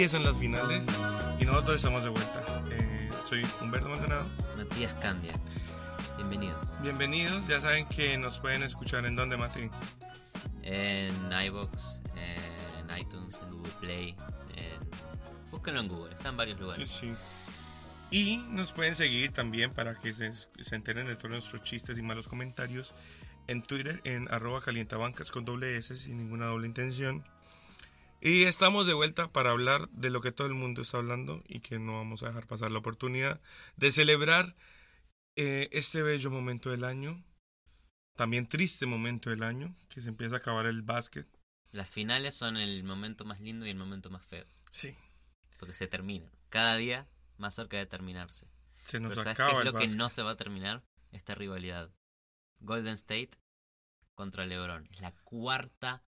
empiezan las finales. Y nosotros estamos de vuelta. Eh, soy Humberto Maldonado. Matías Candia. Bienvenidos. Bienvenidos. Ya saben que nos pueden escuchar en donde, Mati. En iBox, en iTunes, en Google Play. En... Búsquenlo en Google, está en varios Sí, lugares. sí. Y nos pueden seguir también para que se, se enteren de todos nuestros chistes y malos comentarios en Twitter en arroba calientabancas con doble S sin ninguna doble intención. Y estamos de vuelta para hablar de lo que todo el mundo está hablando y que no vamos a dejar pasar la oportunidad de celebrar eh, este bello momento del año, también triste momento del año, que se empieza a acabar el básquet. Las finales son el momento más lindo y el momento más feo. Sí, Porque se terminan. Cada día más cerca de terminarse. se nos Pero ¿sabes qué acaba es el lo que no se va a terminar? Esta rivalidad. Golden State contra LeBron. Es la cuarta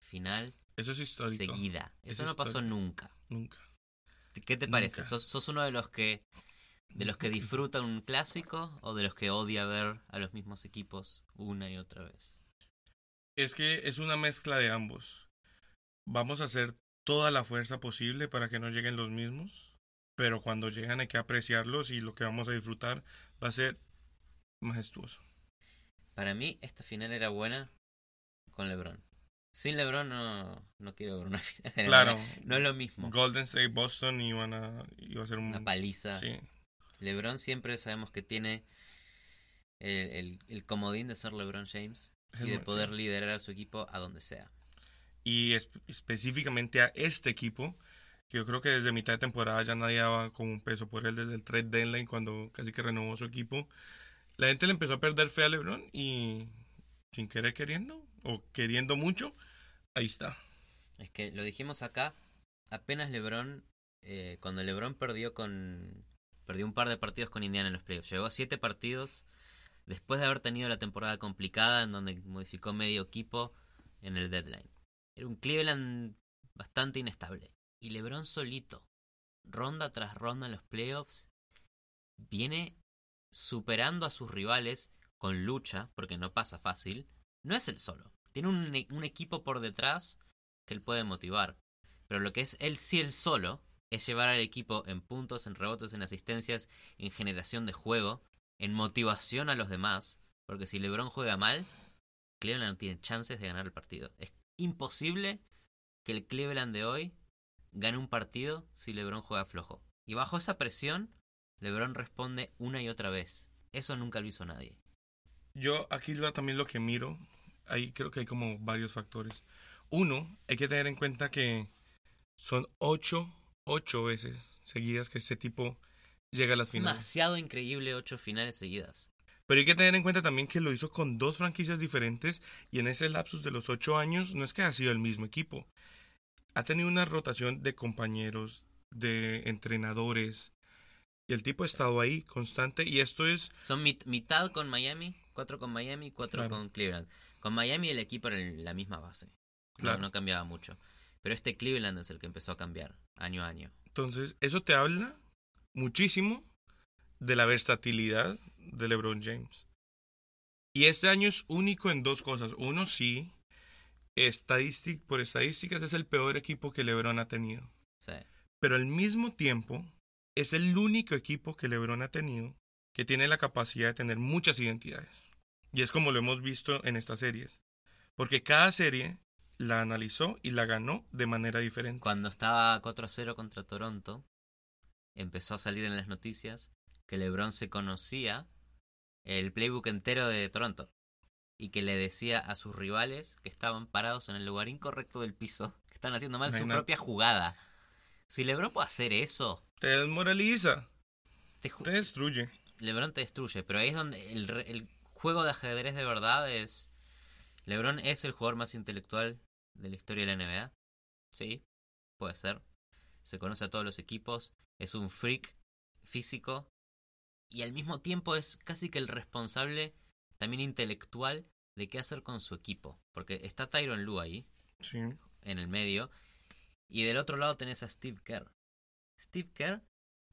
final Eso es histórico. seguida. Eso Es no pasó histórico. nunca. Nunca. ¿Qué te Nunca. parece? ¿Sos, sos uno de los que de los que disfrutan un clásico o de los que odia ver a los mismos equipos una y otra vez? Es que es una mezcla de ambos. Vamos a hacer toda la fuerza posible para que no lleguen los mismos, pero cuando llegan hay que apreciarlos y lo que vamos a disfrutar va a ser majestuoso. Para mí esta final era buena con LeBron. Sin LeBron no, no quiero ver una final. Claro. No es lo mismo. Golden State Boston iban a iba a ser un Una paliza. sí, LeBron siempre sabemos que tiene el, el- el comodín de ser LeBron James Es y de poder liderar a su equipo a donde sea. y es- específicamente a este equipo que yo creo que desde mitad de temporada ya nadie daba como un peso por él desde el trade deadline cuando casi que renovó su equipo. La gente le empezó a perder fe a LeBron y sin querer queriendo o queriendo mucho, ahí está. Es que lo dijimos acá, apenas LeBron, eh, cuando LeBron perdió con perdió un par de partidos con Indiana en los playoffs, llegó a siete partidos después de haber tenido la temporada complicada en donde modificó medio equipo en el deadline. Era un Cleveland bastante inestable y LeBron solito, ronda tras ronda en los playoffs, viene superando a sus rivales con lucha, porque no pasa fácil. No es él solo, tiene un, equipo por detrás que él puede motivar. Pero lo que es él sí él solo es llevar al equipo en puntos, en rebotes, en asistencias, en generación de juego, en motivación a los demás. Porque si LeBron juega mal, Cleveland no tiene chances de ganar el partido. Es imposible que el Cleveland de hoy gane un partido si LeBron juega flojo. Y bajo esa presión, LeBron responde una y otra vez. Eso nunca lo hizo nadie. Yo aquí lo- también lo que miro, ahí creo que hay como varios factores. Uno, hay que tener en cuenta que son ocho, ocho veces seguidas que este tipo llega a las finales. Demasiado increíble ocho finales seguidas. Pero hay que tener en cuenta también que lo hizo con dos franquicias diferentes y en ese lapsus de los ocho años no es que ha sido el mismo equipo. Ha tenido una rotación de compañeros, de entrenadores y el tipo ha estado ahí constante y esto es Son mit- mitad con Miami, cuatro con Miami, cuatro Claro. con Cleveland. Con Miami el equipo era la misma base. No- Claro. No, cambiaba mucho. Pero este Cleveland es el que empezó a cambiar año a año. Entonces, eso te habla muchísimo de la versatilidad de LeBron James. Y este año es único en dos cosas. Uno, sí, estadístic, por estadísticas es el peor equipo que LeBron ha tenido. Sí. Pero al mismo tiempo, es el único equipo que LeBron ha tenido que tiene la capacidad de tener muchas identidades. Y es como lo hemos visto en estas series. Porque cada serie la analizó y la ganó de manera diferente. Cuando estaba 4-0 contra Toronto, empezó a salir en las noticias que LeBron se conocía el playbook entero de Toronto y que le decía a sus rivales que estaban parados en el lugar incorrecto del piso, que están haciendo mal su propia jugada. Si LeBron puede hacer eso, Te desmoraliza, te destruye. LeBron te destruye, pero ahí es donde el, el juego de ajedrez de verdad es... LeBron es el jugador más intelectual de la historia de la NBA. Sí, puede ser. Se conoce a todos los equipos, es un freak físico y al mismo tiempo es casi que el responsable también intelectual de qué hacer con su equipo. Porque está Tyron Lue ahí, Sí. en el medio, y del otro lado tenés a Steve Kerr. Steve Kerr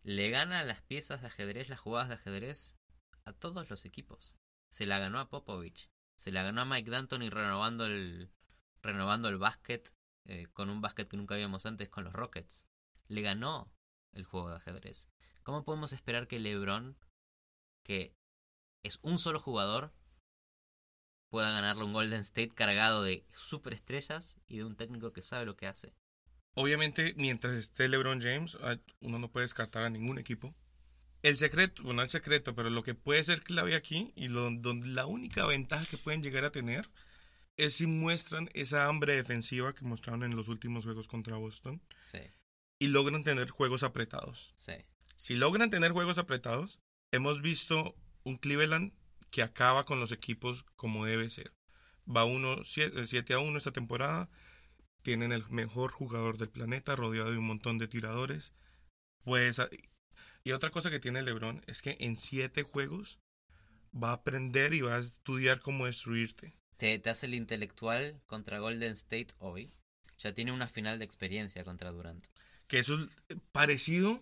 le gana las piezas de ajedrez, las jugadas de ajedrez a todos los equipos. Se la ganó a Popovich, se la ganó a Mike D'Antoni renovando el renovando el básquet eh, con un básquet que nunca habíamos antes con los Rockets. Le ganó el juego de ajedrez. ¿Cómo podemos esperar que LeBron, que es un solo jugador, pueda ganarle un Golden State cargado de superestrellas y de un técnico que sabe lo que hace? Obviamente, mientras esté LeBron James, ah, uno no puede descartar a ningún equipo. El secreto, bueno, no el secreto, pero lo que puede ser clave aquí y lo, donde la única ventaja que pueden llegar a tener es si muestran esa hambre defensiva que mostraron en los últimos juegos contra Boston Sí, y logran tener juegos apretados. sí. Si logran tener juegos apretados, hemos visto un Cleveland que acaba con los equipos como debe ser. Va 7 a 1 esta temporada. Tienen el mejor jugador del planeta, rodeado de un montón de tiradores. Pues, y otra cosa que tiene LeBron es que en 7 juegos va a aprender y va a estudiar cómo destruirte. Te, te hace el intelectual contra Golden State hoy. Ya tiene una final de experiencia contra Durant. Que eso es parecido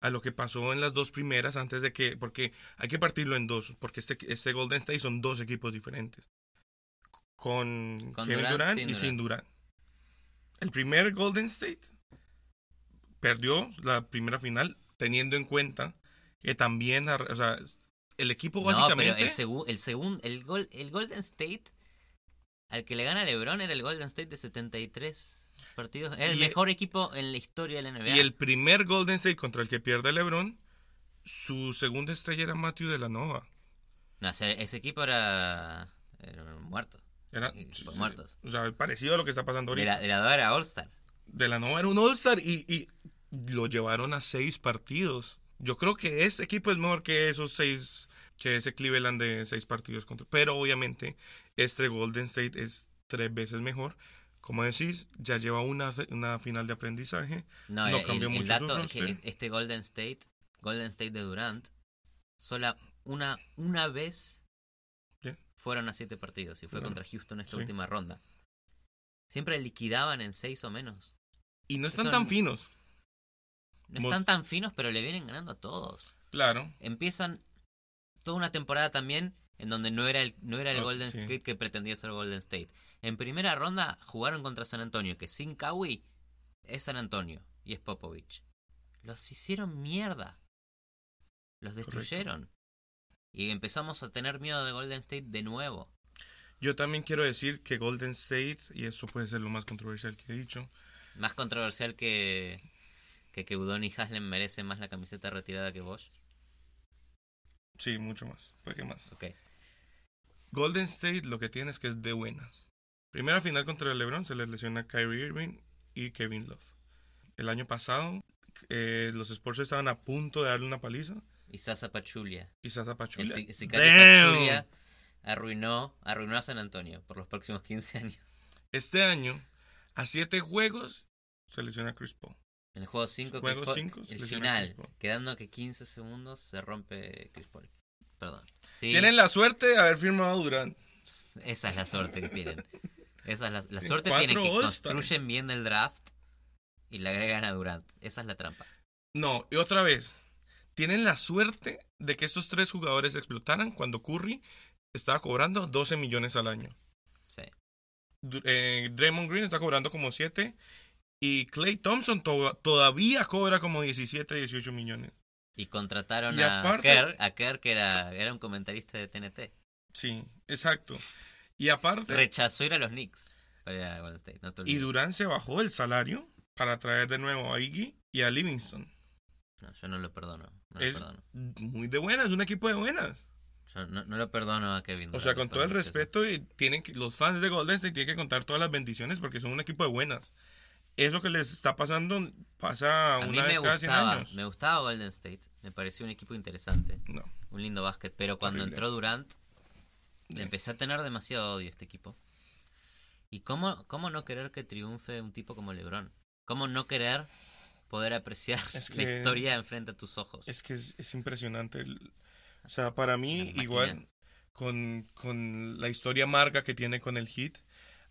a lo que pasó en las dos primeras antes de que, porque hay que partirlo en dos, porque este, este Golden State son dos equipos diferentes. Con, Con Kevin Durant, Durant, sin y sin Durant. El primer Golden State perdió la primera final teniendo en cuenta que también, o sea, el equipo No, básicamente... pero el, segu- el segundo, el, gol, el Golden State al que le gana LeBron era el Golden State de 73 partidos. Era el Y- mejor equipo en la historia de la NBA. Y el primer Golden State contra el que pierde LeBron, su segunda estrella era Matthew de la Nova. No, ese, ese equipo era, era muerto. Era, Y pues muertos. O sea, parecido a lo que está pasando De ahorita. la, de la dos era All-Star. de la Nova era un All-Star y, y lo llevaron a seis partidos. Yo creo que este equipo es mejor que esos seis, que ese Cleveland de seis partidos contra. Pero obviamente este Golden State es tres veces mejor. Como decís, ya lleva una, una final de aprendizaje. No, No el, cambió el mucho su dato es que este Golden State, Golden State de Durant, sola una, una vez fueron a siete partidos y fue contra Houston esta sí. última ronda. Siempre liquidaban en seis o menos. Y no están tan finos. No están tan finos, pero le vienen ganando a todos. Claro. Empiezan una temporada también en donde no era el, no era el Golden sí. State que pretendía ser Golden State. En primera ronda jugaron contra San Antonio, que sin Kawhi es San Antonio y es Popovich. Los hicieron mierda. Los destruyeron. Y empezamos a tener miedo de Golden State de nuevo. Yo también quiero decir que Golden State, y esto puede ser lo más controversial que he dicho, Más controversial que que, que Udon y Haslem merecen más la camiseta retirada que Bosch. Sí, mucho más. ¿Por qué más? Ok. Golden State lo que tiene es que es de buenas. Primera final contra el LeBron se les lesiona Kyrie Irving y Kevin Love. El año pasado eh, los Spurs estaban a punto de darle una paliza Y Sasa Pachulia. y Sasa El, Pachulia. ¡Damn! Pachulia arruinó, arruinó a San Antonio por los próximos 15 años. Este año, a siete juegos, se lesiona Chris Paul. En el juego 5, Juego cinco, se el final, quedando que 15 segundos, se rompe Chris Paul. Perdón. Sí, Tienen la suerte de haber firmado Durant. esa es la suerte que tienen. Esa es la, suerte tienen que construyen bien del draft y le agregan a Durant. Esa es la trampa. No, y otra vez, tienen la suerte de que estos tres jugadores explotaran cuando Curry estaba cobrando 12 millones al año. Sí. Eh, Draymond Green está cobrando como 7 y Clay Thompson to- todavía cobra como 17, 18 millones. Y contrataron Y a Kerr, a Kerr que era, era un comentarista de TNT. Sí, exacto. Y aparte, Rechazó ir a los Knicks para ir a Golden State. No y. Durant se bajó el salario para traer de nuevo a Iggy y a Livingston. No, yo no lo perdono. No lo Es perdono. muy de buenas, un equipo de buenas. Yo no, no lo perdono a Kevin. O sea, Durant con todo el respeto, y tienen que, los fans de Golden State tienen que contar todas las bendiciones porque son un equipo de buenas. Eso que les está pasando pasa A una me vez cada 100 gustaba, años. me gustaba Golden State. Me pareció un equipo interesante. No. Un lindo básquet. Pero cuando Horrible. entró Durant, le empecé a tener demasiado odio a este equipo. ¿Y cómo, cómo no querer que triunfe un tipo como LeBron? ¿Cómo no querer poder apreciar Es la historia enfrente a tus ojos? Es que es, es impresionante. O sea, para mí, igual, con, con la historia amarga que tiene con el hit,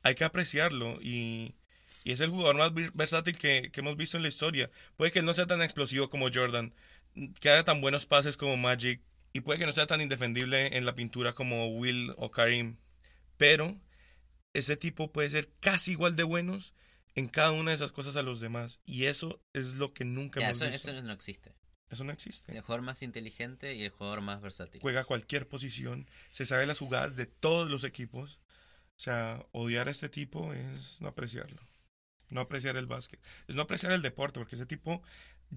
hay que apreciarlo y, y es el jugador más versátil que, que hemos visto en la historia. Puede que no sea tan explosivo como Jordan, que haga tan buenos pases como Magic y puede que no sea tan indefendible en la pintura como Will o Karim, pero ese tipo puede ser casi igual de buenos en cada una de esas cosas a los demás y eso es lo que nunca Ya, hemos eso, visto. eso no existe. Eso no existe. El jugador más inteligente y el jugador más versátil. Juega cualquier posición, se sabe las jugadas de todos los equipos. O sea, odiar a este tipo es no apreciarlo. No apreciar el básquet. Es no apreciar el deporte, porque ese tipo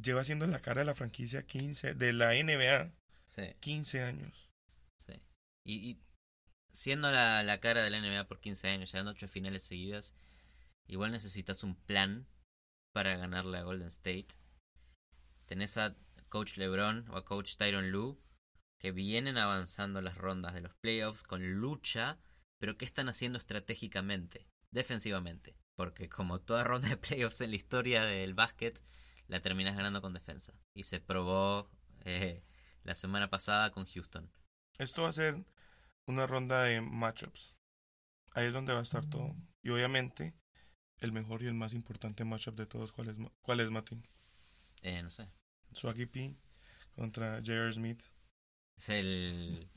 lleva siendo la cara de la franquicia 15, de la NBA, Sí, 15 años. sí. Y, y siendo la, la cara de la NBA por 15 años, llegando a ocho finales seguidas, igual necesitas un plan para ganarle a Golden State. Tenés a Coach LeBron o a Coach Tyron Lue que vienen avanzando las rondas de los playoffs con lucha, pero ¿qué están haciendo estratégicamente? Defensivamente. Porque como toda ronda de playoffs en la historia del básquet, la terminas ganando con defensa. Y se probó eh, la semana pasada con Houston. Esto va a ser una ronda de matchups. Ahí es donde va a estar todo. Y obviamente, el mejor y el más importante matchup de todos, ¿cuál es, cuál es Martín? Eh, no sé. Swaggy P contra J.R. Smith. Es el...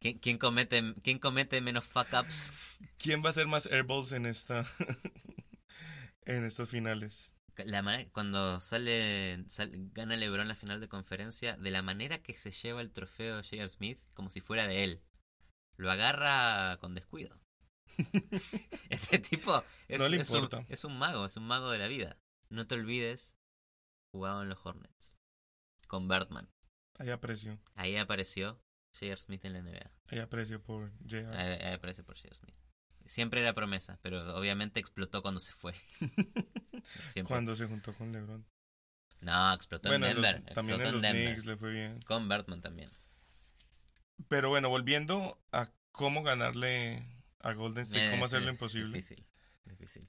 ¿Quién, quién comete, ¿Quién comete menos fuck-ups? ¿Quién va a hacer más airballs en esta en estas finales? La cuando sale, sal- gana LeBron la final de conferencia, de la manera que se lleva el trofeo J.R. Smith, como si fuera de él. Lo agarra con descuido. este tipo es, No le es un- importa. es un mago, es un mago de la vida. No te olvides, jugaba en los Hornets. Con Bertman. Hay aprecio, Ahí apareció J.R. Smith en la NBA. hay aprecio por J.R. Ahí, ahí aparece por J.R. Smith. Siempre era promesa, pero obviamente explotó cuando se fue. Siempre. Cuando se juntó con LeBron. No, explotó Bueno, en en los- Denver. también en explotó los en Denver. Knicks le fue bien. Con Bertman también. Pero bueno, volviendo a cómo ganarle a Golden State, Eh, cómo sí, hacerlo es imposible. Difícil, difícil.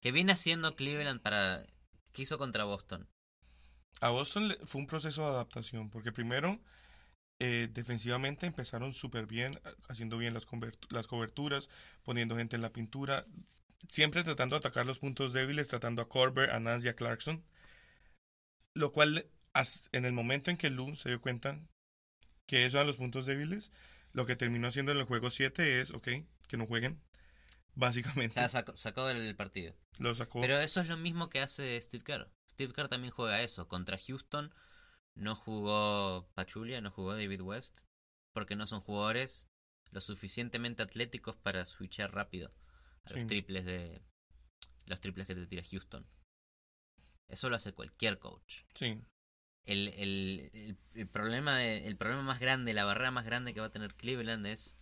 ¿Qué viene haciendo Cleveland para... ¿Qué hizo contra Boston? A Boston fue un proceso de adaptación, porque primero, eh, defensivamente empezaron súper bien, a- haciendo bien las, las coberturas, poniendo gente en la pintura, siempre tratando de atacar los puntos débiles, tratando a Corber, a Nance y a Clarkson. Lo cual, en el momento en que Lou se dio cuenta que esos eran los puntos débiles, lo que terminó haciendo en el juego 7 es, ok, que no jueguen. O Básicamente, sea, sacó, sacó el partido. lo sacó. Pero eso es lo mismo que hace Steve Kerr. Steve Kerr también juega eso. Contra Houston no jugó Pachulia, no jugó David West, porque no son jugadores lo suficientemente atléticos para switchar rápido a Sí. los triples de los triples que te tira Houston. Eso lo hace cualquier coach. Sí, El, el, el, el problema de- el problema más grande, la barrera más grande que va a tener Cleveland es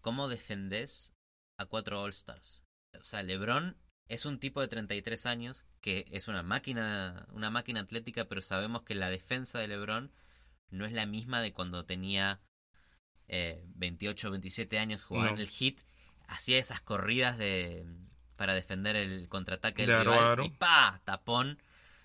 cómo defendés a cuatro All-Stars. O sea, LeBron es un tipo de 33 años que es una máquina, una máquina atlética, pero sabemos que la defensa de LeBron no es la misma de cuando tenía eh, 28 o 27 años jugando No. el hit, hacía esas corridas de para defender el contraataque del rival y pa, tapón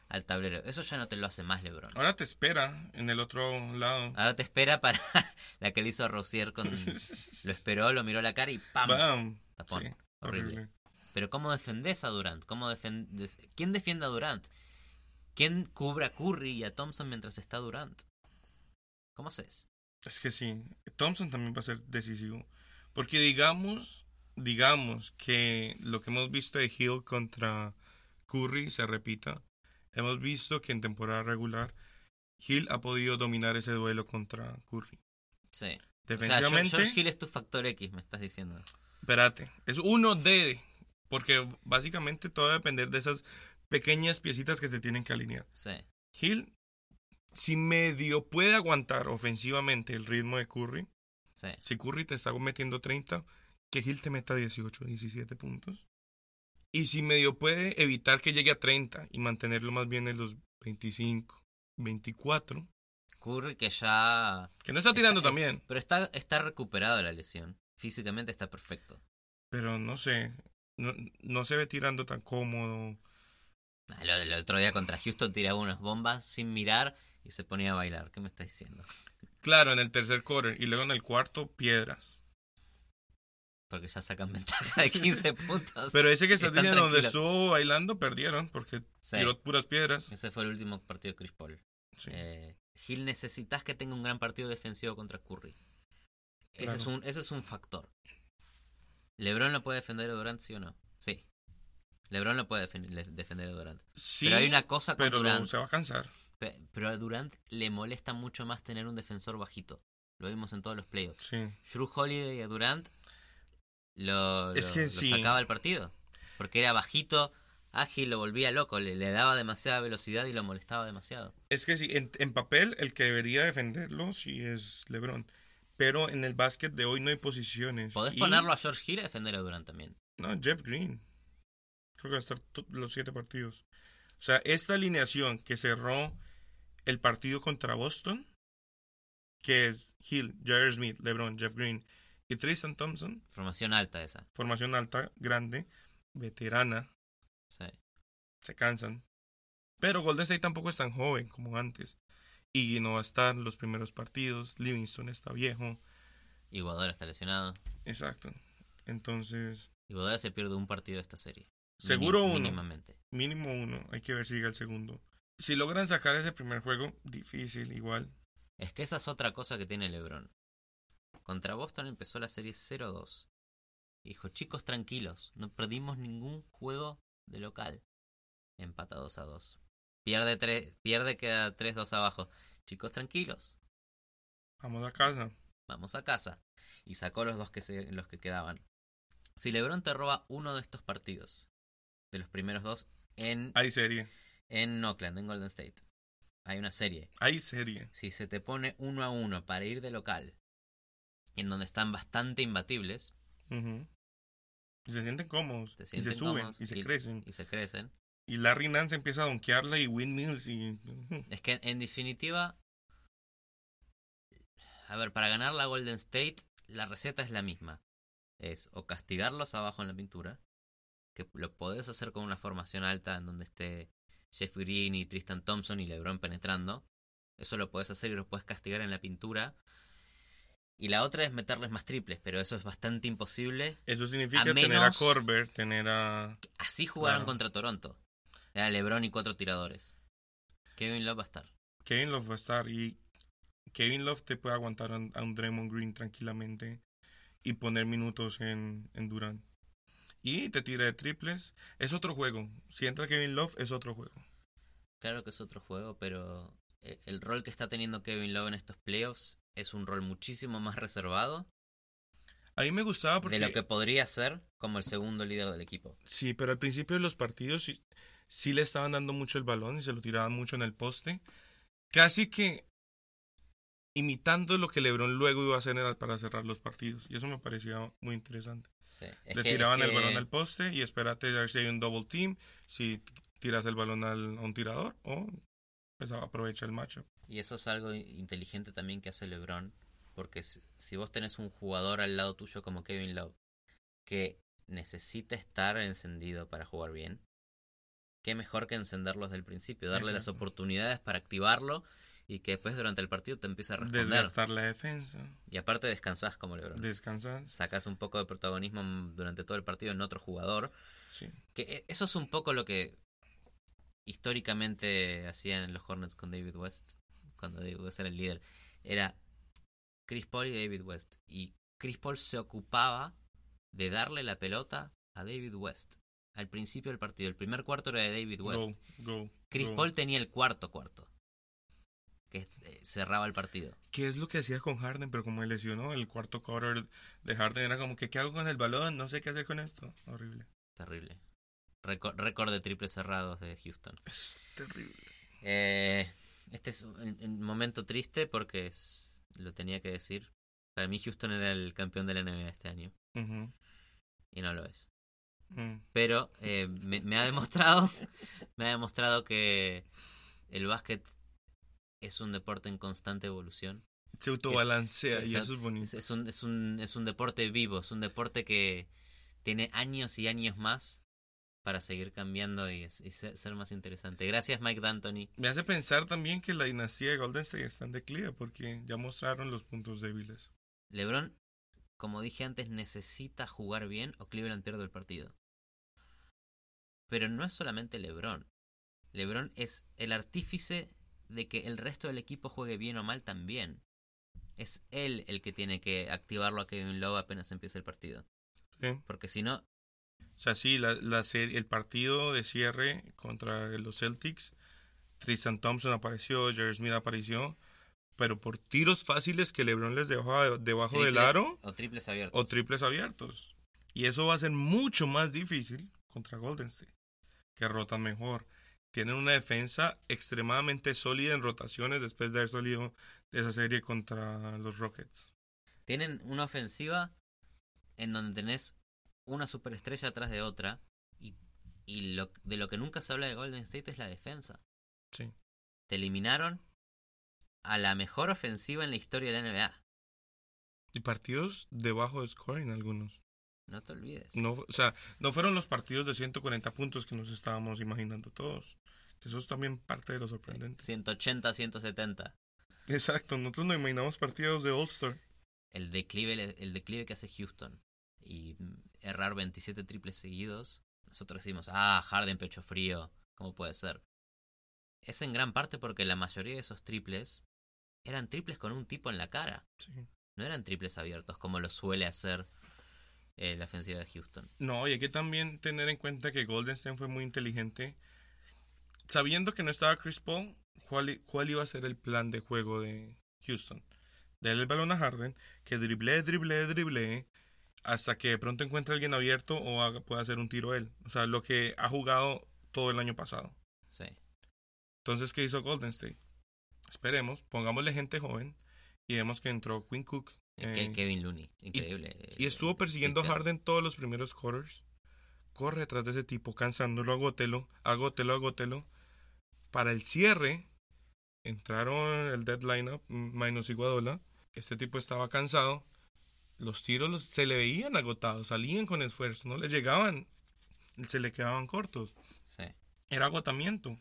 al tablero. Eso ya no te lo hace más LeBron. ahora te espera en el otro lado. Ahora te espera para la que le hizo a con lo esperó, lo miró a la cara y ¡pam! Bam. Tapón. Sí, Horrible. horrible. Pero ¿cómo defendés a Durant? ¿Cómo def- ¿Quién defiende a Durant? ¿Quién cubre a Curry y a Thompson mientras está Durant? ¿Cómo haces? Es que sí, Thompson también va a ser decisivo. Porque digamos, digamos que lo que hemos visto de Hill contra Curry se repita. Hemos visto que en temporada regular Hill ha podido dominar ese duelo contra Curry. Sí. O sea, Defensivamente, George Hill es tu factor X, me estás diciendo. espérate, es uno de, porque básicamente todo va a depender de esas pequeñas piecitas que se tienen que alinear. Sí. Hill, si medio puede aguantar ofensivamente el ritmo de Curry, Sí. Si Curry te está metiendo 30, que Hill te meta 18, 17 puntos. Y si medio puede evitar que llegue a 30 y mantenerlo más bien en los 25, 24, Curry que ya... que no está tirando Está- también, Pero está, está recuperado la lesión. Físicamente está perfecto. pero no sé, no, no se ve tirando tan cómodo. Ah, lo- El otro día contra Houston tiraba unas bombas sin mirar y se ponía a bailar. ¿Qué me estás diciendo? Claro, en el tercer quarter. Y luego en el cuarto, piedras. Porque ya sacan ventaja de 15 puntos. Pero ese que estás diciendo donde estuvo bailando, perdieron. Porque Sí. tiró puras piedras. Ese fue el último partido de Chris Paul. Sí. Eh, Gil, necesitas que tenga un gran partido defensivo contra Curry. Ese, es un, ese es un factor. ¿LeBron lo puede defender a Durant, sí o no? Sí. LeBron lo puede defender a Durant. Sí, pero hay una cosa con pero Durant. se va a cansar. Pe- Pero a Durant le molesta mucho más tener un defensor bajito. Lo vimos en todos los playoffs. Sí. Drew Holiday a Durant lo, Es que lo sí. sacaba el partido. Porque era bajito, ágil, lo volvía loco, le, le daba demasiada velocidad y lo molestaba demasiado. Es que sí, en, en papel el que debería defenderlo sí es LeBron. Pero en el básquet de hoy no hay posiciones. Podés Y- ponerlo a George Hill a defender a Durant también. No, Jeff Green. Creo que va a estar los siete partidos. O sea, esta alineación que cerró el partido contra Boston, que es Hill, Jair Smith, LeBron, Jeff Green y Tristan Thompson, Formación alta esa. formación alta, grande, veterana, Sí. se cansan. Pero Golden State tampoco es tan joven como antes. Y no va a estar los primeros partidos. Livingston está viejo. Iguodala está lesionado. Exacto. Entonces, Iguodala se pierde un partido de esta serie. Seguro uno. Mínimamente. mínimo uno. Hay que ver si llega el segundo. Si logran sacar ese primer juego, difícil igual. Es que esa es otra cosa que tiene LeBron. Contra Boston empezó la serie 0-2. Dijo, chicos, tranquilos, no perdimos ningún juego de local. Empata 2 a 2. Pierde, tres, pierde queda 3-2 abajo. Chicos, tranquilos, Vamos a casa. vamos a casa. Y sacó los dos que, se, los que quedaban. Si LeBron te roba uno de estos partidos, de los primeros dos, en, Hay serie. en Oakland, en Golden State, hay una serie. Hay serie. si se te pone uno a uno para ir de local, en donde están bastante imbatibles. Y se sienten cómodos. Se y se suben. cómodos y se y- crecen. y se crecen, Y Larry Nance empieza a donkearla y windmills y... es que en definitiva, a ver, para ganar la Golden State, la receta es la misma. Es o castigarlos abajo en la pintura, que lo podés hacer con una formación alta en donde esté Jeff Green y Tristan Thompson y LeBron penetrando. Eso lo podés hacer y lo puedes castigar en la pintura. Y la otra es meterles más triples, pero eso es bastante imposible Eso significa A tener a Corbett, tener a... Así jugaron Claro. contra Toronto. Era LeBron y cuatro tiradores. Kevin Love va a estar. Kevin Love va a estar y Kevin Love te puede aguantar a un- a un Draymond Green tranquilamente y poner minutos en, en Durant. Y te tira de triples. Es otro juego. Si entra Kevin Love, es otro juego. Claro que es otro juego, pero eh, el rol que está teniendo Kevin Love en estos playoffs es un rol muchísimo más reservado A mí me gustaba porque... de lo que podría ser como el segundo líder del equipo. Sí, pero al principio de los partidos sí, le estaban dando mucho el balón y se lo tiraban mucho en el poste. Casi que imitando lo que LeBron luego iba a hacer para cerrar los partidos. Y eso me parecía muy interesante. Sí, Le que- tiraban el que- balón al poste y espérate a ver si hay un double team, si tiras el balón al- a un tirador o pues aprovecha el matchup. Y eso es algo inteligente también que hace LeBron, porque si, si vos tenés un jugador al lado tuyo como Kevin Love, que necesita estar encendido para jugar bien, qué mejor que encenderlo desde el principio, darle las oportunidades para activarlo y que después durante el partido te empiece a responder. Desgastar la defensa, Y aparte descansás como LeBron. descansar. Sacas un poco de protagonismo durante todo el partido en otro jugador. Sí. Que eh, eso es un poco lo que históricamente hacían los Hornets con David West, cuando David West era el líder. Era Chris Paul y David West. Y Chris Paul se ocupaba de darle la pelota a David West. Al principio del partido. El primer cuarto era de David West. Go, go. Chris go. Paul tenía el cuarto cuarto. Que eh, cerraba el partido. ¿Qué es lo que hacía con Harden? Pero como él lesionó, el cuarto quarter de Harden era como que, ¿qué hago con el balón? No sé qué hacer con esto. Horrible. Terrible. Récord de triples cerrados de Houston. Es terrible. Eh, este es un, un momento triste porque es, lo tenía que decir. Para mí Houston era el campeón de la NBA este año y no lo es. Mm. Pero eh, me, me ha demostrado, me ha demostrado que el básquet es un deporte en constante evolución. Se autobalancea y eso es bonito. Es, un, es, un, es un deporte vivo, es un deporte que tiene años y años más para seguir cambiando y, ser más interesante. Gracias Mike D'Antoni. Me hace pensar también que la dinastía de Golden State está en declive porque ya mostraron los puntos débiles. LeBron, como dije antes, necesita jugar bien o Cleveland pierde el partido. Pero no es solamente LeBron. LeBron es el artífice de que el resto del equipo juegue bien o mal también. Es él el que tiene que activarlo a Kevin Love apenas empiece el partido. Sí. Porque si no, O sea, sí, la, la serie, el partido de cierre contra los Celtics, Tristan Thompson apareció, Jerry Smith apareció, pero por tiros fáciles que LeBron les dejaba debajo del aro o triples abiertos. o triples abiertos. Y eso va a ser mucho más difícil contra Golden State, que rotan mejor. Tienen una defensa extremadamente sólida en rotaciones después de haber salido de esa serie contra los Rockets. Tienen una ofensiva en donde tenés una superestrella atrás de otra y, y lo, de lo que nunca se habla de Golden State es la defensa. Sí. Te eliminaron a la mejor ofensiva en la historia de la NBA. Y partidos debajo de scoring algunos. No te olvides. No, o sea, no fueron los partidos de 140 puntos que nos estábamos imaginando todos. Que eso es también parte de lo sorprendente. 180, 170. Exacto, nosotros nos imaginamos partidos de All-Star. El declive, el declive que hace Houston y errar 27 triples seguidos. Nosotros decimos, ah, Harden pecho frío. ¿Cómo puede ser? Es en gran parte porque la mayoría de esos triples eran triples con un tipo en la cara. Sí. No eran triples abiertos como lo suele hacer eh, la ofensiva de Houston. No, y hay que también tener en cuenta que Golden State fue muy inteligente. Sabiendo que no estaba Chris Paul, ¿cuál, iba a ser el plan de juego de Houston? Darle el balón a Harden, que drible, drible, drible, hasta que de pronto encuentre a alguien abierto o haga- pueda hacer un tiro él. O sea, lo que ha jugado todo el año pasado. Sí. Entonces, ¿qué hizo Golden State? Esperemos, pongámosle gente joven y vemos que entró Quinn Cook. Eh, Ke- eh, Kevin Looney, increíble. y estuvo persiguiendo a. Harden todos los primeros quarters. Corre detrás de ese tipo, cansándolo, agótelo, agótelo, agótelo. Para el cierre, entraron el deadline up, menos Iguadola. Este tipo estaba cansado. Los tiros los- se le veían agotados, salían con esfuerzo, no le llegaban, se le quedaban cortos. Sí. Era agotamiento.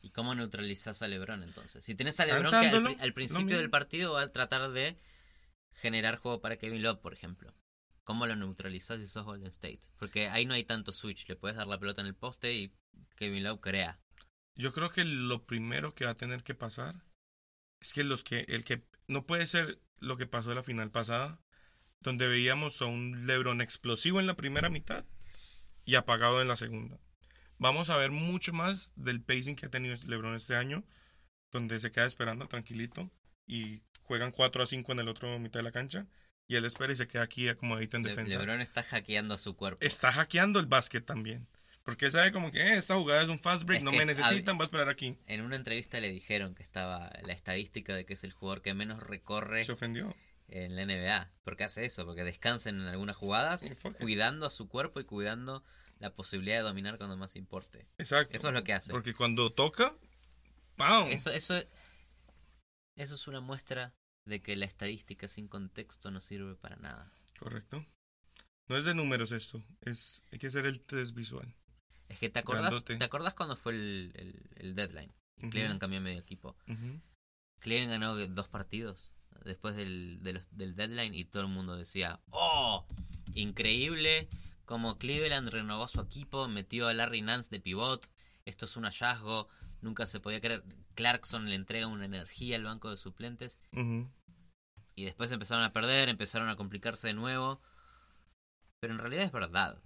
¿Y cómo neutralizás a LeBron entonces? Si tenés a LeBron que al, al principio del partido va a tratar de generar juego para Kevin Love, por ejemplo. ¿Cómo lo neutralizás si sos Golden State? Porque ahí no hay tanto switch. Le puedes dar la pelota en el poste y Kevin Love crea. Yo creo que lo primero que va a tener que pasar es que los que el que no puede ser lo que pasó en la final pasada, donde veíamos a un LeBron explosivo en la primera mitad y apagado en la segunda. Vamos a ver mucho más del pacing que ha tenido LeBron este año, donde se queda esperando tranquilito y juegan 4 a 5 en el otro mitad de la cancha y él espera y se queda aquí acomodadito en Le- defensa. LeBron está hackeando a su cuerpo. Está hackeando el básquet también. Porque él sabe como que eh, esta jugada es un fast break, Es no me necesitan, voy a esperar aquí. En una entrevista le dijeron que estaba la estadística de que es el jugador que menos recorre Se ofendió. en la NBA. Porque hace eso, porque descansa en algunas jugadas, cuidando a su cuerpo y cuidando la posibilidad de dominar cuando más importe. Exacto. Eso es lo que hace. Porque cuando toca, ¡pam! Eso, eso, eso es una muestra de que la estadística sin contexto no sirve para nada. Correcto. No es de números esto, es hay que hacer el test visual. Es que te acordás, Grandote. ¿te acordás cuando fue el, el, el deadline? Cleveland cambió medio equipo. Cleveland ganó dos partidos después del, de los- del deadline y todo el mundo decía, ¡Oh! Increíble como Cleveland renovó su equipo, metió a Larry Nance de pivot, esto es un hallazgo, nunca se podía creer. Clarkson le entrega una energía al banco de suplentes y después empezaron a perder, empezaron a complicarse de nuevo. Pero en realidad es verdad.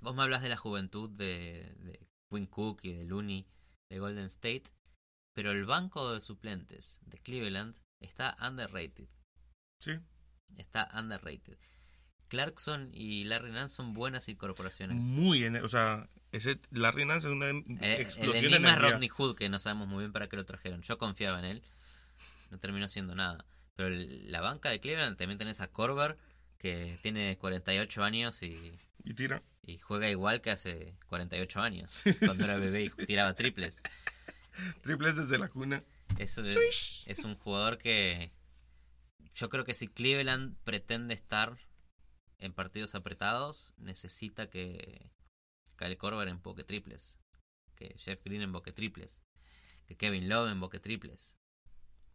Vos me hablas de la juventud de, de Quinn Cook y de Looney de Golden State, pero el banco de suplentes de Cleveland está underrated. Sí, Está underrated. Clarkson y Larry Nance son buenas incorporaciones. muy, o sea, ese Larry Nance es una Eh, el explosión de enigma es energía. Rodney Hood, que no sabemos muy bien para qué lo trajeron. Yo confiaba en él. No terminó haciendo nada. Pero el- la banca de Cleveland también tenés a Corver, que tiene 48 años y, Y tira. y juega igual que hace 48 años, cuando era bebé y tiraba triples. Triples desde la cuna. Es un jugador que yo creo que si Cleveland pretende estar en partidos apretados, necesita que, Kyle Korver emboque triples, que Jeff Green emboque triples, que Kevin Love emboque triples.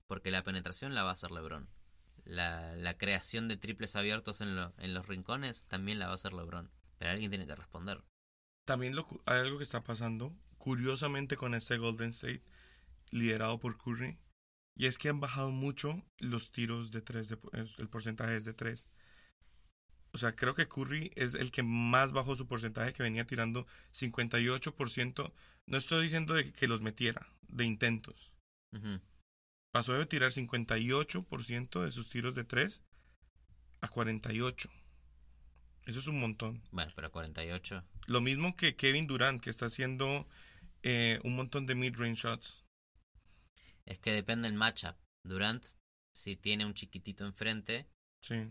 Porque la penetración la va a hacer LeBron. La, la creación de triples abiertos en, lo- en los rincones también la va a hacer LeBron. Pero alguien tiene que responder. También lo, hay algo que está pasando, curiosamente, con este Golden State, liderado por Curry, y es que han bajado mucho los tiros de tres, el porcentaje es de tres. O sea, creo que Curry es el que más bajó su porcentaje, que venía tirando 58%. No estoy diciendo de que los metiera, de intentos. Pasó de tirar 58% de sus tiros de tres a 48%. Eso es un montón. Bueno, pero 48. Lo mismo que Kevin Durant, que está haciendo eh, un montón de mid-range shots. Es que depende del matchup. Durant, si tiene un chiquitito enfrente, Sí.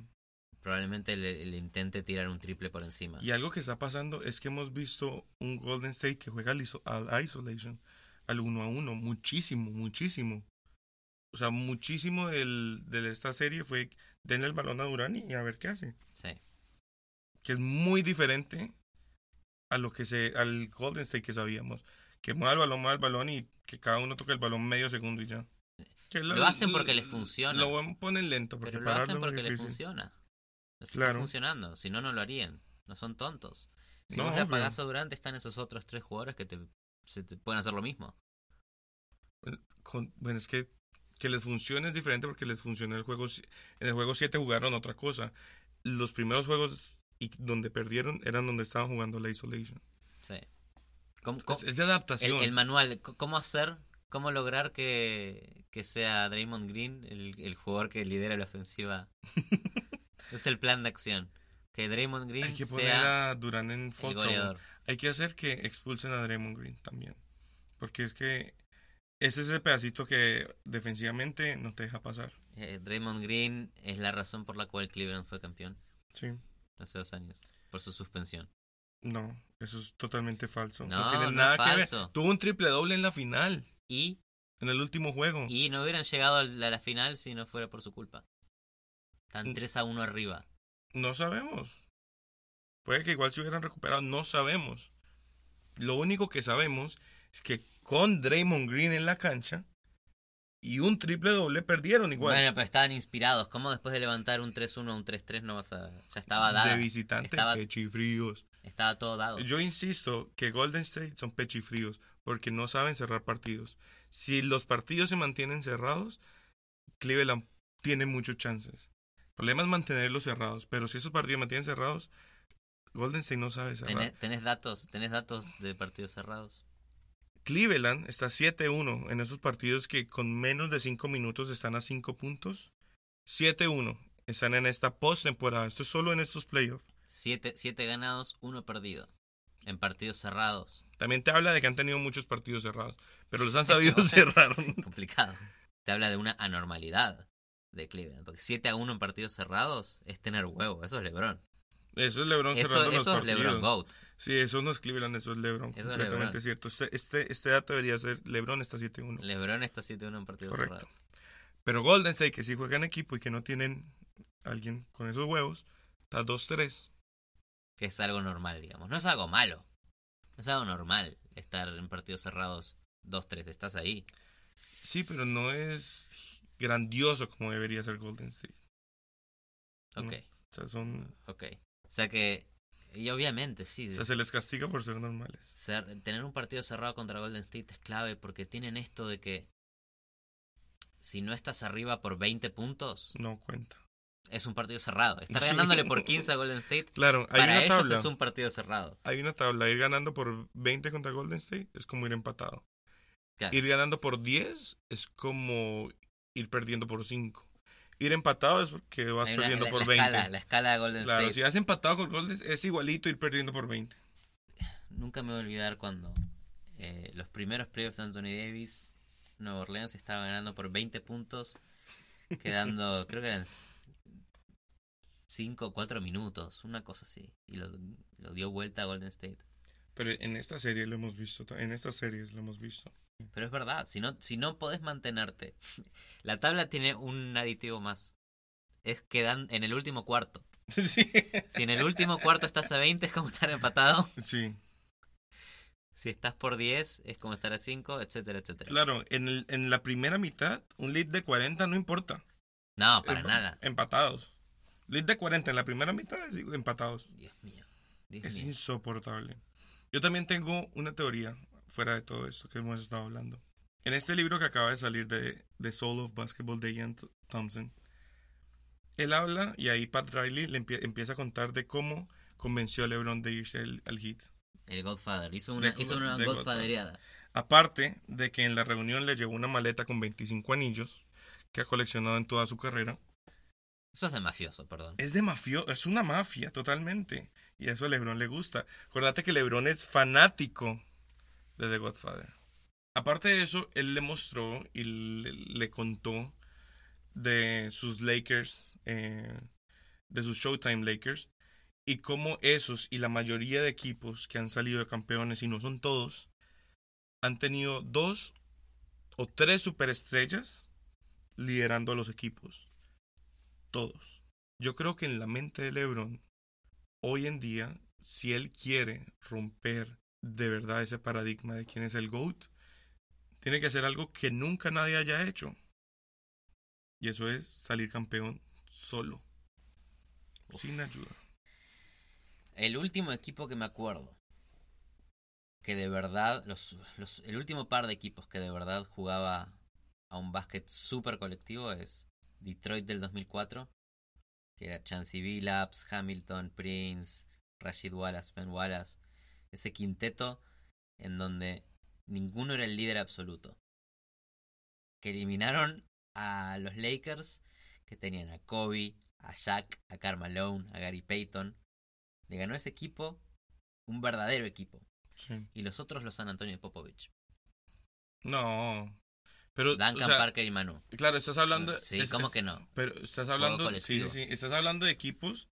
Probablemente le, le intente tirar un triple por encima. Y algo que está pasando es que hemos visto un Golden State que juega al, iso- al isolation, al uno a uno, muchísimo, muchísimo. O sea, muchísimo del, de esta serie fue denle el balón a Durant y a ver qué hace. Sí. Que es muy diferente a lo que se, al Golden State que sabíamos. Que mueva el balón, mueva el balón y que cada uno toque el balón medio segundo y ya. Que Lo hacen porque les funciona. Lo ponen lento porque Pero lo hacen porque les funciona. Claro. está funcionando. Si no, no lo harían. No son tontos. Si No, vos obvio. apagás a Durant, están esos otros tres jugadores que te, se te pueden hacer lo mismo. con- bueno, es que que les funcione es diferente porque les funcionó el juego. En el juego 7 jugaron otra cosa. Los primeros juegos y donde perdieron eran donde estaban jugando la isolation. Sí. ¿Cómo- cómo- Es, de el, adaptación. el manual, c- ¿cómo hacer, cómo lograr que, que sea Draymond Green el, el jugador que lidera la ofensiva? es el plan de acción. Que Draymond Green Hay que poner sea a Durán en goleador. Hay que hacer que expulsen a Draymond Green también. Porque es que ese es el pedacito que defensivamente no te deja pasar. Eh, Draymond Green es la razón por la cual Cleveland fue campeón Sí. hace dos años. Por su suspensión. No, eso es totalmente falso. No, No, tiene no es nada que ver. falso. Tuvo un triple doble en la final, Y, en el último juego. y no hubieran llegado a la, la final si no fuera por su culpa. Están Mm. 3 a 1 arriba. No sabemos. Puede que igual se hubieran recuperado, no sabemos. Lo único que sabemos es que con Draymond Green en la cancha y un triple doble perdieron igual. Bueno, pero estaban inspirados. ¿Cómo después de levantar un 3-1 a un 3-3 no vas a...? Ya estaba dado. de visitante, Estaba- pechifríos. Estaba todo dado. Yo insisto que Golden State son pechifríos porque no saben cerrar partidos. Si los partidos se mantienen cerrados, Cleveland tiene muchos chances. El problema es mantenerlos cerrados, pero si esos partidos mantienen cerrados, Golden State no sabe cerrar. ¿Tenés, tenés datos, ¿Tenés datos de partidos cerrados? Cleveland está 7-1 en esos partidos que con menos de 5 minutos están a 5 puntos. 7-1 están en esta postemporada. Esto es solo en estos playoffs. 7 siete ganados, 1 perdido. En partidos cerrados. También te habla de que han tenido muchos partidos cerrados, pero los han sabido cerrar. Complicado. Te habla de una anormalidad de Cleveland. Porque 7 a 1 en partidos cerrados es tener huevo. Eso es LeBron. Eso es LeBron Eso, cerrando los eso es partidos. LeBron GOAT. Sí, eso no es Cleveland, eso es LeBron. Eso es completamente LeBron. cierto. Este, este, este dato debería ser LeBron está 7-1. LeBron está 7 a 1 en partidos Correcto. cerrados. Pero Golden State, que sí juega en equipo y que no tienen alguien con esos huevos, está 2-3. Que es algo normal, digamos. No es algo malo. Es algo normal estar en partidos cerrados 2-3. Estás ahí. Sí, pero no es grandioso como debería ser Golden State. Ok, O sea, son, ok. O sea que... Y obviamente, sí. o sea, se les castiga por ser normales. ser- tener un partido cerrado contra Golden State es clave porque tienen esto de que si no estás arriba por 20 puntos, No cuenta. es un partido cerrado. Estar Sí. ganándole por 15 a Golden State, Claro, hay para una ellos tabla. es un partido cerrado. Hay una tabla. Ir ganando por 20 contra Golden State es como ir empatado. Claro. Ir ganando por 10 es como ir perdiendo por 5. Ir empatado es porque vas una- perdiendo la, por la 20. escala, la escala de Golden Claro, State. si has empatado con Golden es igualito ir perdiendo por 20. Nunca me voy a olvidar cuando eh, los primeros playoffs de Anthony Davis, Nueva Orleans estaba ganando por 20 puntos, quedando, creo que eran 5 o 4 minutos, una cosa así. Y lo, lo dio vuelta a Golden State. Pero en esta serie lo hemos visto. En estas series lo hemos visto. Pero es verdad, si no, si no podés mantenerte. La tabla tiene un aditivo más. Es que dan en el último cuarto. sí. Si en el último cuarto estás a 20 es como estar empatado. Sí. Si estás por 10, es como estar a 5, etcétera, etcétera. Claro, en, el- en la primera mitad, un lead de 40 no importa. No, para Eh, nada. Empatados. Lead de 40 en la primera mitad, empatados. Dios mío. Dios Es mío. insoportable. Yo también tengo una teoría fuera de todo esto que hemos estado hablando. En este libro que acaba de salir de The Soul of Basketball de Ian Th- Thompson, él habla y ahí Pat Riley le empie- empieza a contar de cómo convenció a LeBron de irse al, al Heat. El Godfather. Hizo una, De- hizo una. Aparte de que en la reunión le llevó una maleta con 25 anillos que ha coleccionado en toda su carrera. Eso es de mafioso, perdón. Es de mafio, es una mafia totalmente. Y eso a LeBron le gusta. Acordate que LeBron es fanático de The Godfather. Aparte de eso, él le mostró y le, contó de sus Lakers, eh, de sus Showtime Lakers, y cómo esos y la mayoría de equipos que han salido de campeones, y no son todos, han tenido dos o tres superestrellas liderando a los equipos. Todos. Yo creo que en la mente de LeBron, hoy en día, si él quiere romper de verdad ese paradigma de quién es el GOAT, tiene que hacer algo que nunca nadie haya hecho. Y eso es salir campeón solo. Sin ayuda. El último equipo que me acuerdo que de verdad, los, los- el último par de equipos que de verdad jugaba a un básquet súper colectivo es Detroit del 2004, que era Chancey Billups, Hamilton, Prince, Rashid Wallace, Ben Wallace, ese quinteto en donde ninguno era el líder absoluto. Que eliminaron a los Lakers, que tenían a Kobe, a Shaq, a Karl Malone, a Gary Payton. Le ganó ese equipo, un verdadero equipo. Sí. Y los otros los San Antonio Popovich. No. Pero, Duncan o sea, Parker y Manu. claro, estás hablando. Sí, es- ¿cómo es- que no? Pero estás hablando. Sí, sí. Estás hablando de equipos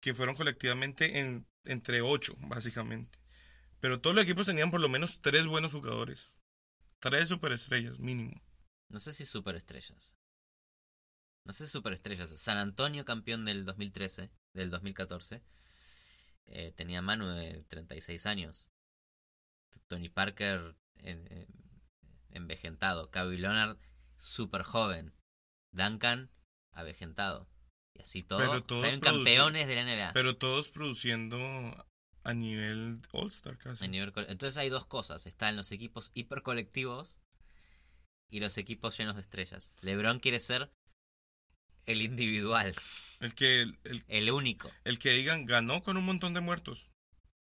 que fueron colectivamente en, entre ocho, básicamente. Pero todos los equipos tenían por lo menos tres buenos jugadores. Tres superestrellas, mínimo. No sé si superestrellas. No sé si superestrellas. San Antonio campeón del 2013, del 2014. eh, tenía Manu de 36 años. Tony Parker en- en- envejentado. Kawhi Leonard super joven. Duncan avejentado. Y así todo. Pero O sea, todos produci- campeones de la NBA. Pero todos produciendo a nivel All-Star casi. A nivel col- Entonces hay dos cosas. Están los equipos hipercolectivos y los equipos llenos de estrellas. LeBron quiere ser el individual, El que, el, el único. el que digan ganó con un montón de muertos.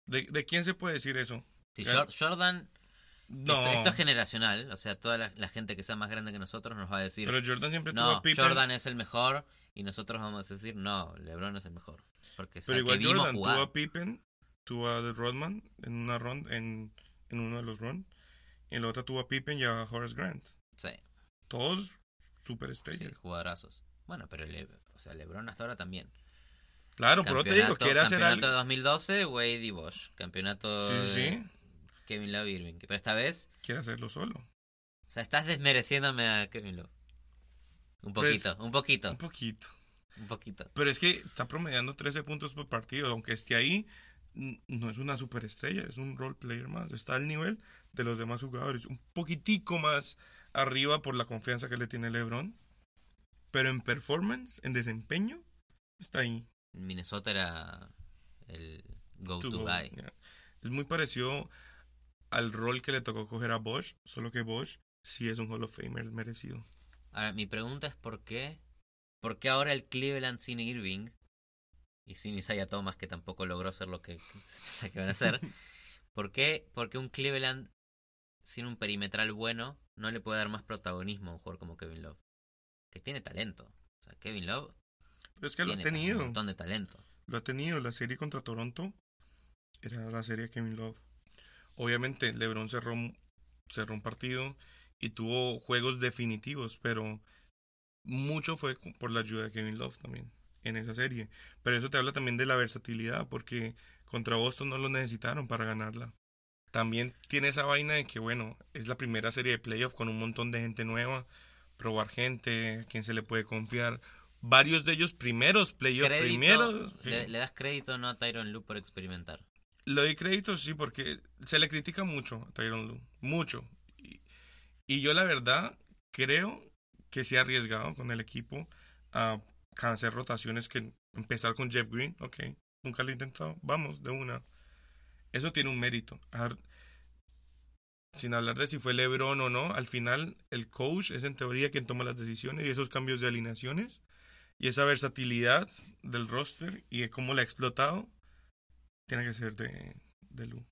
¿De, de quién se puede decir eso? Jordan, No. esto, esto es generacional, o sea, toda la, la gente que sea más grande que nosotros nos va a decir, Pero Jordan siempre tuvo no, a Pippen. Jordan es el mejor, y nosotros vamos a decir, no, LeBron es el mejor. Porque Pero el igual que vimos Jordan jugar. tuvo a Pippen, tuvo a The Rodman en una run, en, en uno de los runs. Y en la otra tuvo a Pippen y a Horace Grant. Sí, Todos sí, superestrellas. jugadorazos. Bueno, pero Le- o sea, LeBron hasta ahora también. Claro, pero te digo, Campeonato- quiere hacer Campeonato algo. de 2012, Wade y Bosch. Campeonato Sí, sí, sí. Kevin Love Irving. Pero esta vez, Quiere hacerlo solo. o sea, estás desmereciéndome a Kevin Love. Un poquito, un poquito, Un poquito. un poquito. Pero es que está promediando 13 puntos por partido. Aunque esté ahí, no es una superestrella, es un role player más. Está al nivel de los demás jugadores. Un poquitico más arriba por la confianza que le tiene LeBron. Pero en performance, en desempeño, está ahí. Minnesota era el To go-to go, guy. yeah. Es muy parecido al rol que le tocó coger a Bosch, solo que Bosch sí es un Hall of Famer merecido. Ahora, mi pregunta es por qué. ¿Por qué ahora el Cleveland sin Irving y sin Isaiah Thomas, que tampoco logró ser lo que se pensaba que iban a hacer? ¿Por qué, por qué un Cleveland sin un perimetral bueno no le puede dar más protagonismo a un jugador como Kevin Love? Que tiene talento. O sea, Kevin Love Pero es que lo ha tiene un tenido. montón de talento. Lo ha tenido. La serie contra Toronto era la serie de Kevin Love. Obviamente, LeBron cerró, un- cerró un partido y tuvo juegos definitivos, pero mucho fue por la ayuda de Kevin Love también en esa serie. Pero eso te habla también de la versatilidad, porque contra Boston no lo necesitaron para ganarla. También tiene esa vaina de que, bueno, es la primera serie de playoff con un montón de gente nueva, probar gente, a quien se le puede confiar. Varios de ellos primeros playoffs, primeros. sí. le, le das crédito no a Tyron Lue por experimentar. Le doy crédito, sí, porque se le critica mucho a Tyron Lue. Mucho. Y, y yo, la verdad, creo que se ha arriesgado con el equipo a hacer rotaciones que empezar con Jeff Green. Ok, nunca lo he intentado. Vamos, de una. Eso tiene un mérito. Sin hablar de si fue LeBron o no, al final el coach es en teoría quien toma las decisiones y esos cambios de alineaciones y esa versatilidad del roster y de cómo la ha explotado tiene que ser de, de Lu.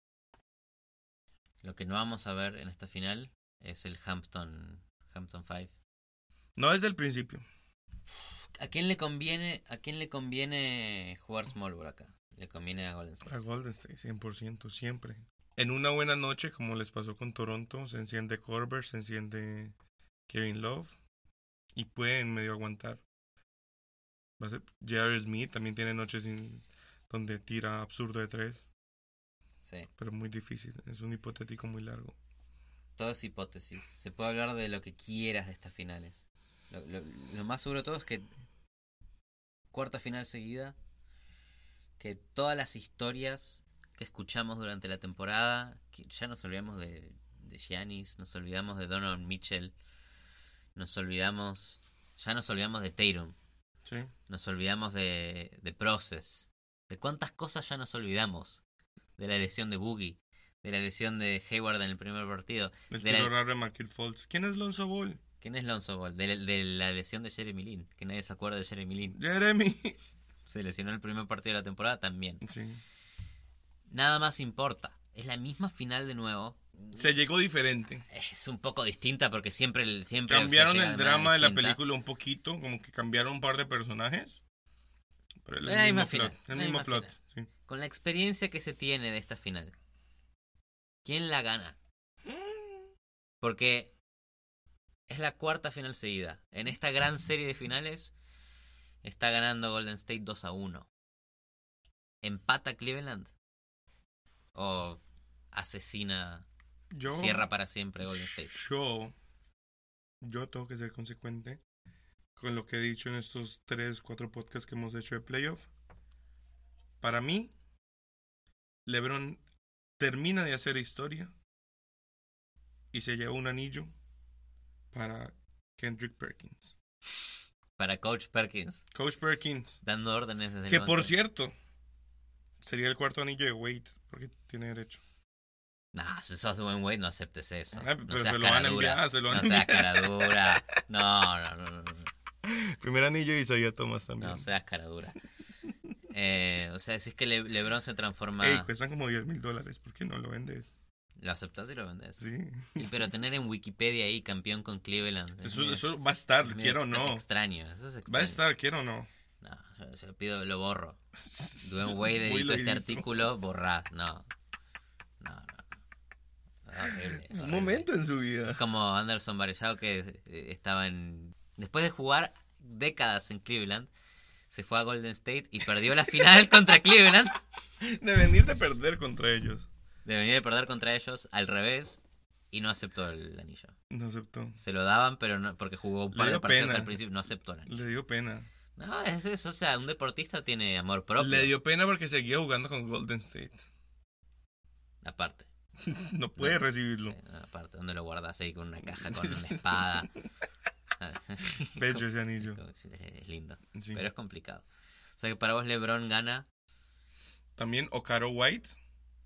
Lo que no vamos a ver en esta final es el Hampton Hampton 5. No desde el principio. ¿A quién le conviene a quién le conviene jugar small ball acá? Le conviene a Golden State. A Golden State, 100%, siempre. En una buena noche, como les pasó con Toronto, se enciende Corber, se enciende Kevin Love y pueden medio aguantar. Va a ser J.R. Smith también tiene noches sin- donde tira absurdo de tres, Sí, pero muy difícil. Es un hipotético muy largo. todo es hipótesis. Se puede hablar de lo que quieras de estas finales. Lo, lo- lo más seguro de todo es que cuarta final seguida, que todas las historias que escuchamos durante la temporada, que ya nos olvidamos de, de Giannis, nos olvidamos de Donovan Mitchell, nos olvidamos, ya nos olvidamos de Tatum, Sí. nos olvidamos de, de Process, de cuántas cosas ya nos olvidamos, de la lesión de Boogie, de la lesión de Hayward en el primer partido, El De tiro la- raro de Markel Fultz. ¿Quién es Lonzo Ball? ¿Quién es Lonzo Ball? De, la- de la lesión de Jeremy Lin, que nadie se acuerda de Jeremy Lin, Jeremy. se lesionó en el primer partido de la temporada también. Sí. Nada más importa, es la misma final de nuevo. Se llegó diferente. Es un poco distinta porque siempre el- siempre Cambiaron el drama de la película un poquito, como que cambiaron un par de personajes. Pero el, Es la misma mismo plot. final, El la mismo misma plot. sí. Con la experiencia que se tiene de esta final, ¿quién la gana? Porque es la cuarta final seguida. En esta gran serie de finales está ganando Golden State 2 a 1. ¿Empata Cleveland? ¿O asesina, Yo, cierra para siempre Golden State? yo, yo tengo que ser consecuente con lo que he dicho en estos tres, cuatro podcasts que hemos hecho de playoff. Para mí, LeBron termina de hacer historia y se lleva un anillo para Kendrick Perkins. Para Coach Perkins, Coach Perkins, dando órdenes desde el que por cierto, sería el cuarto anillo de Wade, porque tiene derecho. Nah, si sos buen güey, no aceptes eso. Ah, no seas se lo van a cara dura. enviar, se lo van no seas cara dura. No, no, no, no, no. Primer anillo y Isaiah Thomas también. No seas cara dura. Eh, o sea, si es que Le- LeBron se transforma. Ey, cuestan como 10 mil dólares, ¿por qué no lo vendes? Lo aceptas y lo vendes. Sí. Y, pero tener en Wikipedia ahí campeón con Cleveland. es Eso, medio- eso va a estar, es quiero o no. Extraño, eso es Va a extraño. estar, quiero o no. No, yo, yo pido, lo borro. Dwayne Wade editó este artículo, borrad. No. No, no. Es horrible, es Un momento en su Es vida. como Anderson Varejao que eh, estaba en... Después de jugar décadas en Cleveland, se fue a Golden State y perdió la final contra Cleveland. De venir de perder contra ellos. De venir a perder contra ellos al revés y no aceptó el anillo. No aceptó. Se lo daban, pero no, porque jugó un par de partidos pena. al principio, no aceptó el anillo. Le dio pena. No, es eso, o sea, un deportista tiene amor propio. Le dio pena porque seguía jugando con Golden State. Aparte. No puede No, recibirlo. no, aparte, ¿dónde lo guardas ahí con una caja, con una espada? Bello ese anillo. Es lindo, Sí. pero es complicado. O sea que para vos LeBron gana También Ocaro White.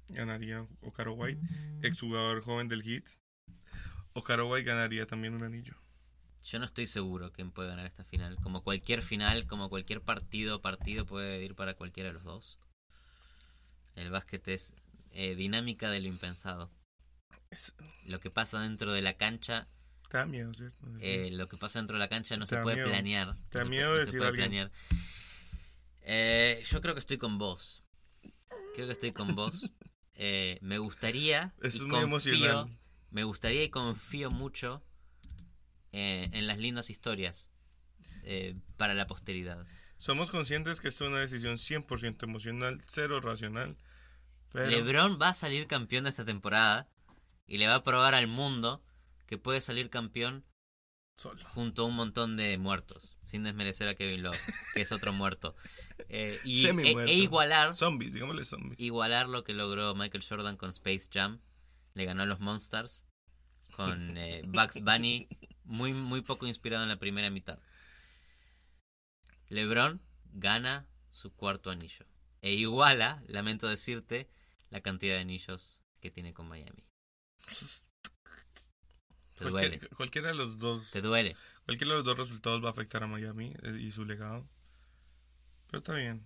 Ganaría Ocaro White. Exjugador joven del Heat. Ocaro White ganaría también un anillo. Yo no estoy seguro quién puede ganar esta final. Como cualquier final, como cualquier partido, partido puede ir para cualquiera de los dos. El básquet es eh, dinámica de lo impensado. Es- Lo que pasa dentro de la cancha, da miedo, ¿cierto? eh, lo que pasa dentro de la cancha no se puede miedo. planear. Te da No se miedo no se decir puede alguien. planear. Eh, yo creo que estoy con vos. Creo que estoy con vos. Eh, me gustaría es muy confío, me gustaría y confío mucho eh, en las lindas historias eh, para la posteridad. Somos conscientes que esto es una decisión 100% emocional, cero racional. Pero LeBron va a salir campeón de esta temporada y le va a probar al mundo que puede salir campeón Solo. junto a un montón de muertos, sin desmerecer a Kevin Love, que es otro muerto. Eh, y, e, e igualar, Zombies, digámosle zombies. igualar lo que logró Michael Jordan con Space Jam. Le ganó a los Monsters con eh, Bugs Bunny, muy, muy poco inspirado en la primera mitad. LeBron gana su cuarto anillo. E iguala, lamento decirte, la cantidad de anillos que tiene con Miami. Te duele, Cualquier- cualquiera de los dos. te duele. Cualquiera de los dos resultados va a afectar a Miami y su legado. Pero está bien.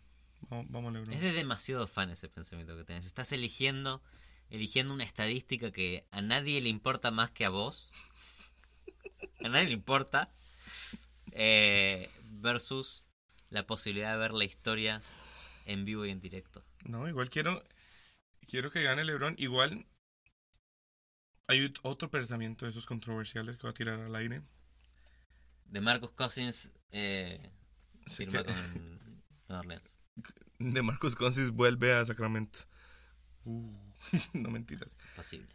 Vamos, vamos LeBron. Es de demasiado fan ese pensamiento que tenés. Estás eligiendo, eligiendo una estadística que a nadie le importa más que a vos. A nadie le importa. eh, versus la posibilidad de ver la historia en vivo y en directo. No, igual quiero. Quiero que gane LeBron. Igual. Hay ot- otro pensamiento de esos controversiales que va a tirar al aire. De Marcus Cousins eh, firma que- con Orleans. de Marcus Cousins vuelve a Sacramento. Uh, no mentiras. Posible.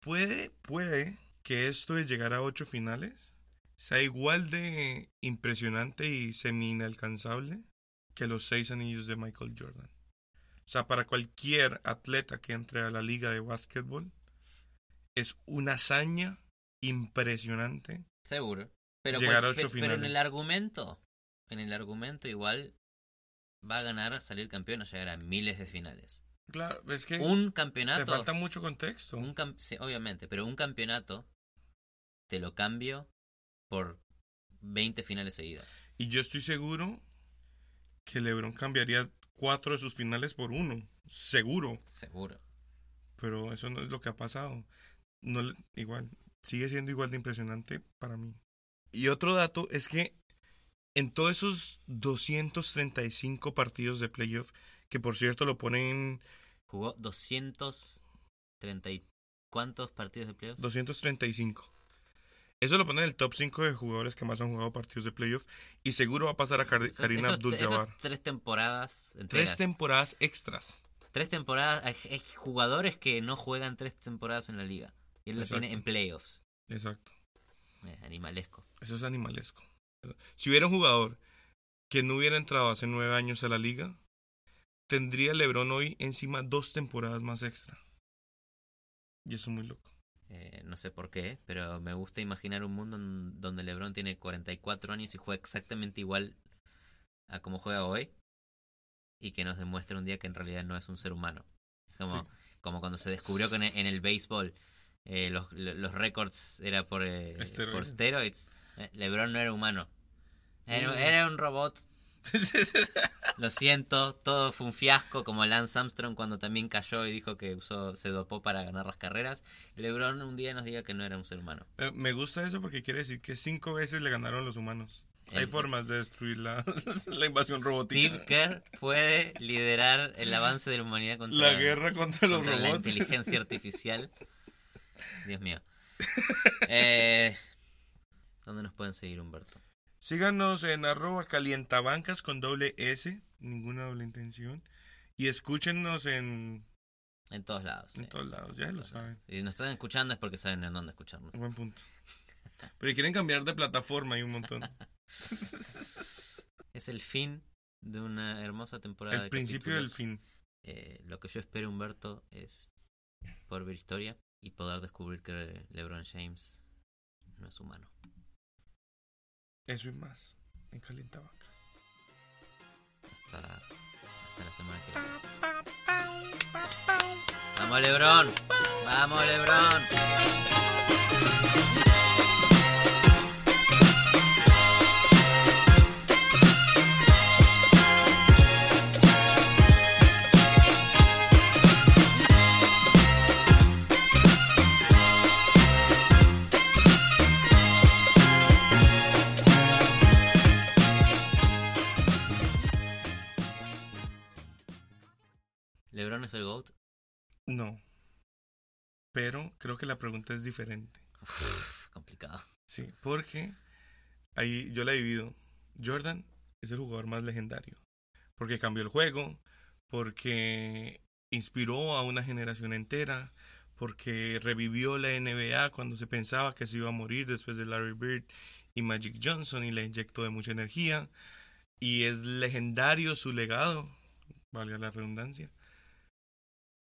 Puede, puede que esto de llegar a ocho finales sea igual de impresionante y semi inalcanzable que los seis anillos de Michael Jordan. O sea, para cualquier atleta que entre a la liga de básquetbol, es una hazaña impresionante. Seguro. Pero, Llegar a ocho pe- pero en finales. el argumento, en el argumento igual va a ganar, salir campeón o llegar a miles de finales. Claro, es que Un te campeonato, falta mucho contexto. un cam- sí, obviamente, pero un campeonato te lo cambio por 20 finales seguidas. Y yo estoy seguro que LeBron cambiaría cuatro de sus finales por uno. Seguro. Seguro. Pero eso no es lo que ha pasado. No, igual, sigue siendo igual de impresionante para mí. Y otro dato es que en todos esos 235 partidos de playoff, que por cierto lo ponen Jugó 230 y cuántos partidos de playoffs? 235. Eso lo pone en el top 5 de jugadores que más han jugado partidos de playoff. Y seguro va a pasar a Karina Abdul-Jabbar. tres temporadas Tres enteras. temporadas extras. Tres temporadas. Hay jugadores que no juegan tres temporadas en la liga. Y él lo tiene en playoffs. Exacto. Es animalesco. Eso es animalesco. Si hubiera un jugador que no hubiera entrado hace nueve años a la liga, tendría LeBron hoy encima dos temporadas más extra. Y eso es muy loco. Eh, no sé por qué, pero me gusta imaginar un mundo donde LeBron tiene 44 años y juega exactamente igual a como juega hoy. Y que nos demuestre un día que en realidad no es un ser humano. Como, Sí. como cuando se descubrió que en el, en el béisbol eh, los, los récords era por, eh, Esteroides. por steroids. Eh, LeBron no era humano. Era, era un robot. Lo siento, todo fue un fiasco, como Lance Armstrong cuando también cayó y dijo que usó, se dopó para ganar las carreras. LeBron un día nos diga que no era un ser humano. Eh, Me gusta eso porque quiere decir que cinco veces le ganaron los humanos. Hay formas de destruir la, la invasión robótica. Steve Kerr puede liderar el avance de la humanidad contra, La guerra contra los contra la robots. inteligencia artificial. Dios mío. Eh, ¿Dónde nos pueden seguir, Humberto? Síganos en arroba calientabancas con doble S, ninguna doble intención. Y escúchenos en, En todos lados. en sí. todos lados, ya lo saben. Si nos están escuchando es porque saben en dónde escucharnos. Buen punto. Pero quieren cambiar de plataforma hay un montón. Es el fin de una hermosa temporada El de principio del fin. Eh, lo que yo espero, Humberto, es poder ver historia y poder descubrir que LeBron James no es humano. Eso y más en Calientabancas. Hasta, hasta la semana que viene. ¡Vamos, LeBron! ¡Vamos, LeBron! ¿LeBron No. Pero creo que la pregunta es diferente. Uf, complicado. Sí, porque ahí yo la divido. Jordan es el jugador más legendario. Porque cambió el juego, porque inspiró a una generación entera, porque revivió la NBA cuando se pensaba que se iba a morir después de Larry Bird y Magic Johnson y le inyectó de mucha energía y es legendario su legado, valga la redundancia.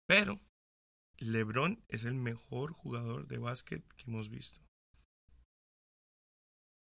Pero LeBron es el mejor jugador de básquet que hemos visto.